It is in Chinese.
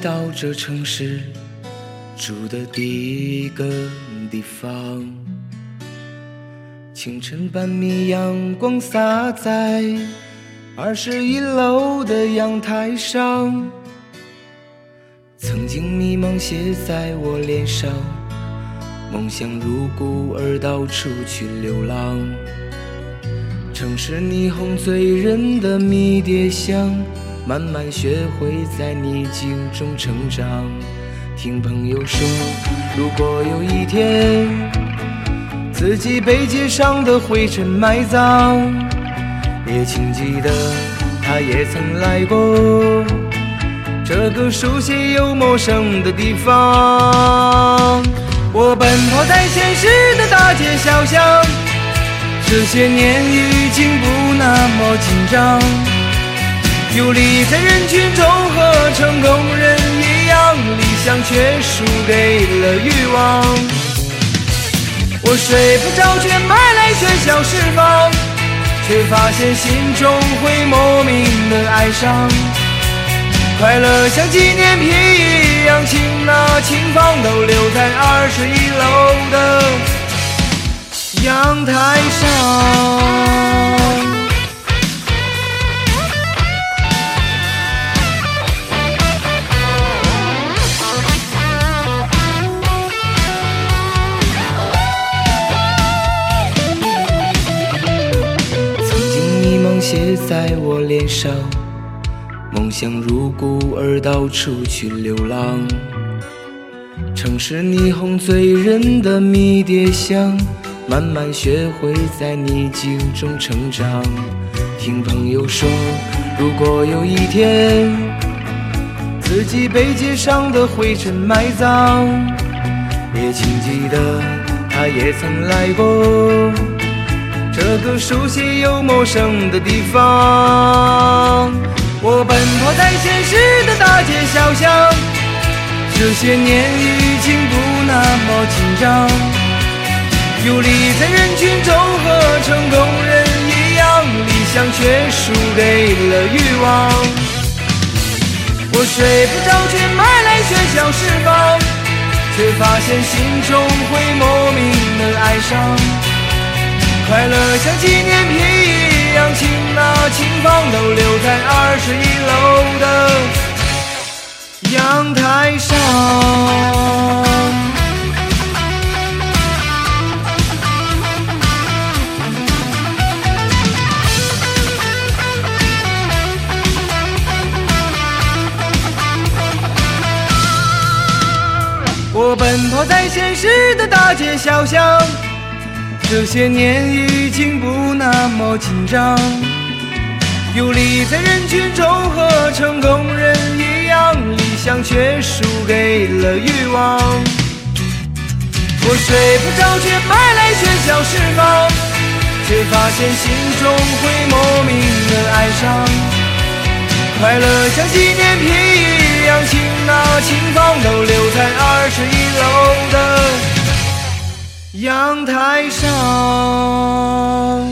到这城市住的第一个地方。清晨半米阳光洒在二十一楼的阳台上，曾经迷茫写在我脸上，梦想如孤儿到处去流浪。城市霓虹醉人的迷迭香，慢慢学会在逆境中成长。听朋友说，如果有一天自己被街上的灰尘埋葬，也请记得他也曾来过这个熟悉又陌生的地方。我奔跑在现实的大街小巷。这些年已经不那么紧张，游离在人群中和成功人一样，理想却输给了欲望。我睡不着却买来喧嚣释放，却发现心中会莫名的哀伤。快乐像纪念品一样，轻拿轻放都留在二十一楼的。阳台写在我脸上，梦想如孤儿到处去流浪。城市霓虹醉人的迷迭香。慢慢学会在逆境中成长。听朋友说，如果有一天自己被街上的灰尘埋葬，也请记得他也曾来过这个熟悉又陌生的地方。我奔跑在现实的大街小巷，这些年已经不那么紧张。游离在人群中和成功人一样，理想却输给了欲望。我睡不着却买来喧嚣释放，却发现心中会莫名的哀伤。快乐像纪念品一样，轻那轻放都留在二十一楼的阳台上。我奔跑在现实的大街小巷，这些年已经不那么紧张。游离在人群中和成功人一样，理想却输给了欲望。我睡不着却买来喧嚣释放，却发现心中会莫名的哀伤。快乐像纪念品一样轻，阳台上。